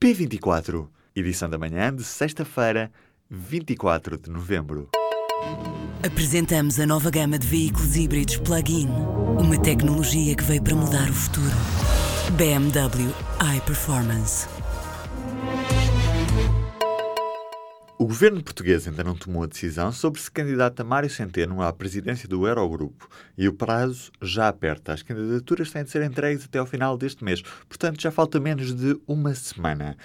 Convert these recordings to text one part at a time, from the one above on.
P24, edição da manhã de sexta-feira, 24 de novembro. Apresentamos a nova gama de veículos híbridos plug-in. Uma tecnologia que veio para mudar o futuro. BMW iPerformance. O governo português ainda não tomou a decisão sobre se candidata Mário Centeno à presidência do Eurogrupo e o prazo já aperta. As candidaturas têm de ser entregues até ao final deste mês, portanto já falta menos de uma semana.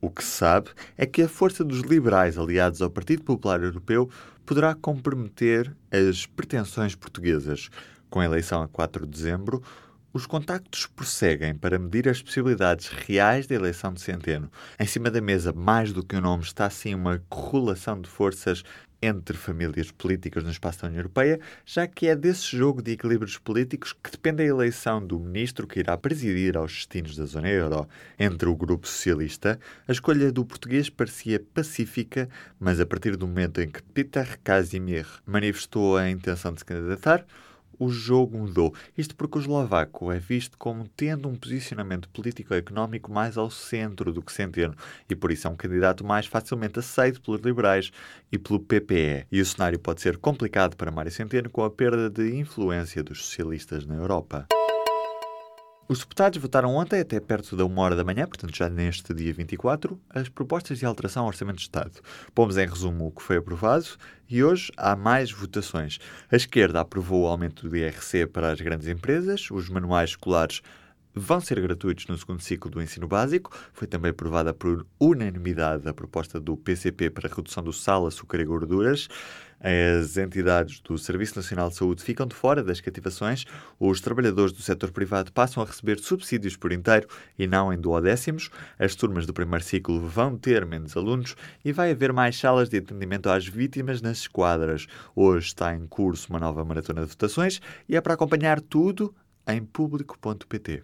O que se sabe é que a força dos liberais aliados ao Partido Popular Europeu poderá comprometer as pretensões portuguesas. Com a eleição a 4 de dezembro, os contactos prosseguem para medir as possibilidades reais da eleição de Centeno. Em cima da mesa, mais do que o um nome, está sim uma correlação de forças entre famílias políticas no espaço da União Europeia, já que é desse jogo de equilíbrios políticos que depende a eleição do ministro que irá presidir aos destinos da zona euro. Entre o grupo socialista, a escolha do português parecia pacífica, mas a partir do momento em que Peter Casimir manifestou a intenção de se candidatar, o jogo mudou. Isto porque o eslovaco é visto como tendo um posicionamento político-económico mais ao centro do que Centeno e por isso é um candidato mais facilmente aceito pelos liberais e pelo PPE. E o cenário pode ser complicado para Mário Centeno com a perda de influência dos socialistas na Europa. Os deputados votaram ontem, até perto da uma hora da manhã, portanto já neste dia 24, as propostas de alteração ao Orçamento de Estado. Pomos em resumo o que foi aprovado e hoje há mais votações. A esquerda aprovou o aumento do IRC para as grandes empresas, os manuais escolares vão ser gratuitos no segundo ciclo do ensino básico. Foi também aprovada por unanimidade a proposta do PCP para a redução do sal, açúcar e gorduras. As entidades do Serviço Nacional de Saúde ficam de fora das cativações. Os trabalhadores do setor privado passam a receber subsídios por inteiro e não em duodécimos. As turmas do primeiro ciclo vão ter menos alunos e vai haver mais salas de atendimento às vítimas nas esquadras. Hoje está em curso uma nova maratona de votações e é para acompanhar tudo em público.pt.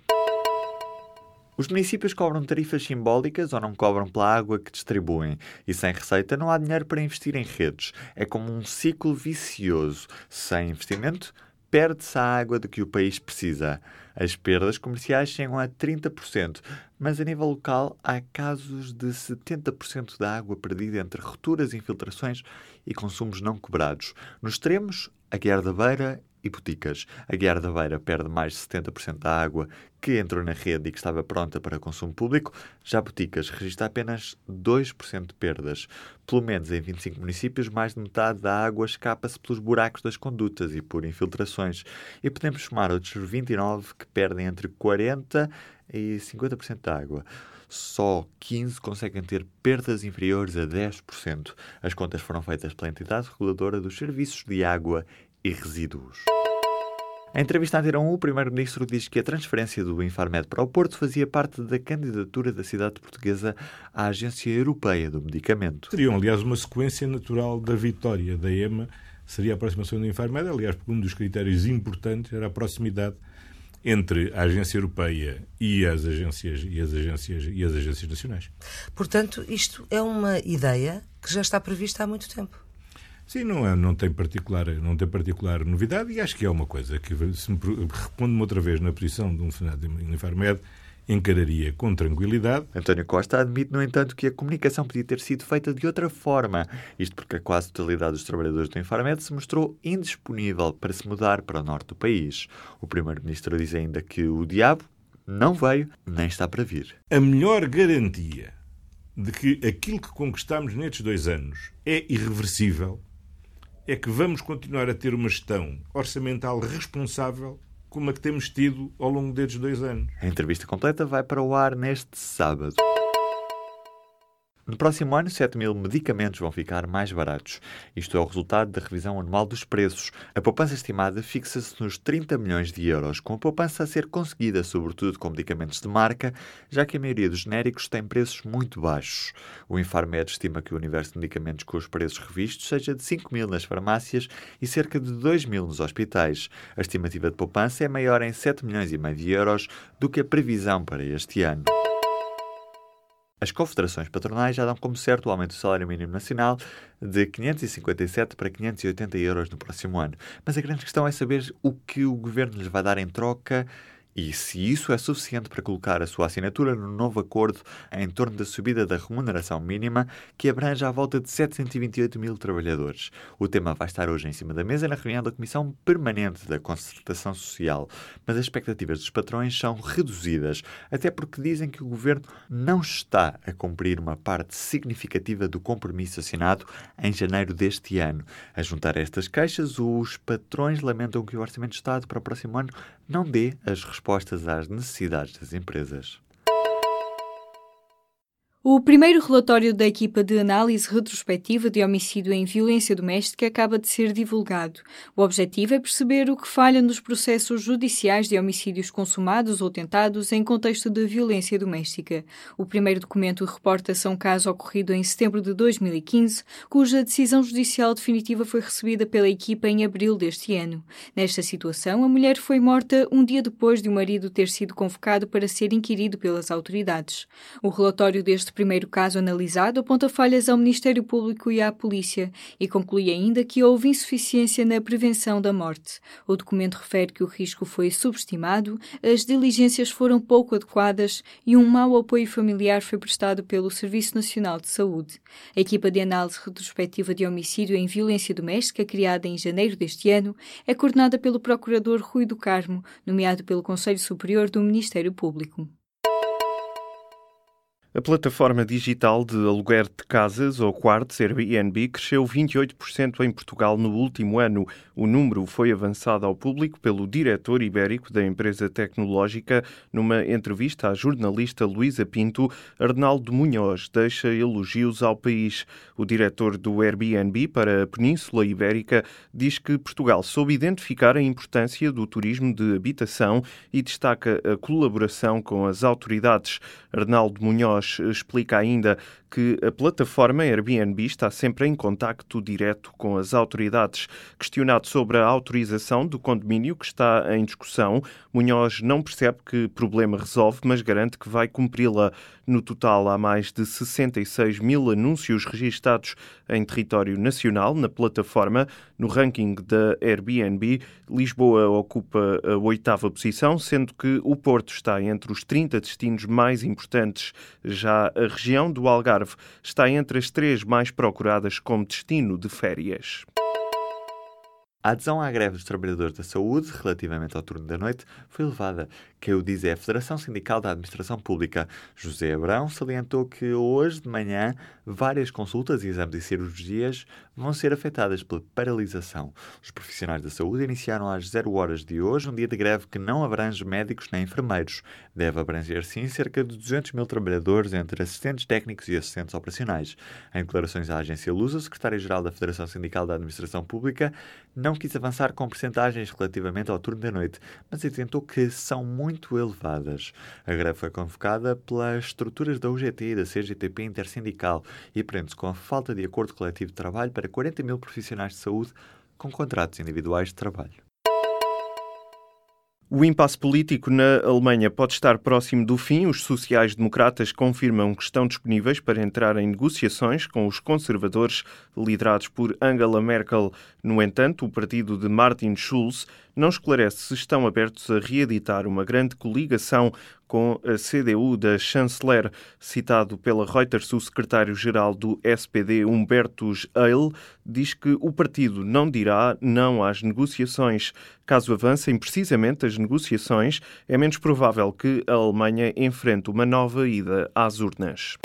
Os municípios cobram tarifas simbólicas ou não cobram pela água que distribuem, e sem receita não há dinheiro para investir em redes. É como um ciclo vicioso. Sem investimento, perde-se a água de que o país precisa. As perdas comerciais chegam a 30%, mas a nível local há casos de 70% da água perdida entre rupturas, infiltrações e consumos não cobrados. Nos extremos, a Guerra da Beira e Boticas. A Guiar da Beira perde mais de 70% da água que entrou na rede e que estava pronta para consumo público. Já Boticas registra apenas 2% de perdas. Pelo menos em 25 municípios, mais de metade da água escapa-se pelos buracos das condutas e por infiltrações. E podemos somar outros 29 que perdem entre 40% e 50% da água só 15 conseguem ter perdas inferiores a 10%. As contas foram feitas pela entidade reguladora dos serviços de água e resíduos. Em entrevista à Antena 1, o Primeiro-Ministro diz que a transferência do Infarmed para o Porto fazia parte da candidatura da cidade portuguesa à Agência Europeia do Medicamento. Seria, aliás, uma sequência natural da vitória da EMA, seria a aproximação do Infarmed, aliás, porque um dos critérios importantes era a proximidade entre a agência europeia e as agências e as agências e as agências nacionais. Portanto, isto é uma ideia que já está prevista há muito tempo. Sim, não, é, não, tem particular, não tem particular novidade e acho que é uma coisa que, se me respondo-me outra vez na posição de um funcionário de Infarmed, encararia com tranquilidade. António Costa admite, no entanto, que a comunicação podia ter sido feita de outra forma. Isto porque a quase totalidade dos trabalhadores do Infarmed se mostrou indisponível para se mudar para o norte do país. O primeiro-ministro diz ainda que o diabo não veio nem está para vir. A melhor garantia de que aquilo que conquistamos nestes dois anos é irreversível é que vamos continuar a ter uma gestão orçamental responsável como a que temos tido ao longo destes dois anos. A entrevista completa vai para o ar neste sábado. No próximo ano, 7 mil medicamentos vão ficar mais baratos. Isto é o resultado da revisão anual dos preços. A poupança estimada fixa-se nos 30 milhões de euros, com a poupança a ser conseguida sobretudo com medicamentos de marca, já que a maioria dos genéricos tem preços muito baixos. O Infarmed estima que o universo de medicamentos com os preços revistos seja de 5 mil nas farmácias e cerca de 2 mil nos hospitais. A estimativa de poupança é maior em 7 milhões e meio de euros do que a previsão para este ano. As confederações patronais já dão como certo o aumento do salário mínimo nacional de 557 para 580 euros no próximo ano. Mas a grande questão é saber o que o governo lhes vai dar em troca e se isso é suficiente para colocar a sua assinatura no novo acordo em torno da subida da remuneração mínima, que abrange à volta de 728 mil trabalhadores. O tema vai estar hoje em cima da mesa na reunião da Comissão Permanente da Concertação Social, mas as expectativas dos patrões são reduzidas, até porque dizem que o governo não está a cumprir uma parte significativa do compromisso assinado em janeiro deste ano. A juntar estas queixas, os patrões lamentam que o Orçamento de Estado para o próximo ano não dê as respostas às necessidades das empresas. O primeiro relatório da equipa de análise retrospectiva de homicídio em violência doméstica acaba de ser divulgado. O objetivo é perceber o que falha nos processos judiciais de homicídios consumados ou tentados em contexto de violência doméstica. O primeiro documento reporta-se um caso ocorrido em setembro de 2015, cuja decisão judicial definitiva foi recebida pela equipa em abril deste ano. Nesta situação, a mulher foi morta um dia depois de o marido ter sido convocado para ser inquirido pelas autoridades. O relatório deste primeiro caso analisado aponta falhas ao Ministério Público e à Polícia e conclui ainda que houve insuficiência na prevenção da morte. O documento refere que o risco foi subestimado, as diligências foram pouco adequadas e um mau apoio familiar foi prestado pelo Serviço Nacional de Saúde. A equipa de análise retrospectiva de homicídio em violência doméstica, criada em janeiro deste ano, é coordenada pelo Procurador Rui do Carmo, nomeado pelo Conselho Superior do Ministério Público. A plataforma digital de aluguer de casas ou quartos Airbnb cresceu 28% em Portugal no último ano. O número foi avançado ao público pelo diretor ibérico da empresa tecnológica numa entrevista à jornalista Luísa Pinto. Arnaldo Munhoz deixa elogios ao país. O diretor do Airbnb para a Península Ibérica diz que Portugal soube identificar a importância do turismo de habitação e destaca a colaboração com as autoridades. Arnaldo Munhoz explica ainda que a plataforma Airbnb está sempre em contacto direto com as autoridades. Questionado sobre a autorização do condomínio que está em discussão, Munhoz não percebe que problema resolve, mas garante que vai cumpri-la. No total, há mais de 66 mil anúncios registados em território nacional na plataforma. No ranking da Airbnb, Lisboa ocupa a oitava posição, sendo que o Porto está entre os 30 destinos mais importantes. Já a região do Algarve está entre as três mais procuradas como destino de férias. A adesão à greve dos trabalhadores da saúde, relativamente ao turno da noite, foi elevada, que o diz é a Federação Sindical da Administração Pública. José Abrão salientou que hoje de manhã várias consultas e exames de cirurgias vão ser afetadas pela paralisação. Os profissionais da saúde iniciaram às 0 horas de hoje um dia de greve que não abrange médicos nem enfermeiros. Deve abranger, sim, cerca de 200 mil trabalhadores entre assistentes técnicos e assistentes operacionais. Em declarações à agência Lusa, o secretário-geral da Federação Sindical da Administração Pública não quis avançar com percentagens relativamente ao turno da noite, mas adiantou que são muito elevadas. A greve foi convocada pelas estruturas da UGT e da CGTP intersindical e prende-se com a falta de acordo coletivo de trabalho para 40 mil profissionais de saúde com contratos individuais de trabalho. O impasse político na Alemanha pode estar próximo do fim. Os sociais-democratas confirmam que estão disponíveis para entrar em negociações com os conservadores liderados por Angela Merkel. No entanto, o partido de Martin Schulz não esclarece se estão abertos a reeditar uma grande coligação com a CDU da chanceler. Citado pela Reuters, o secretário-geral do SPD, Humbertus Eil, diz que o partido não dirá não às negociações. Caso avancem precisamente as negociações, é menos provável que a Alemanha enfrente uma nova ida às urnas.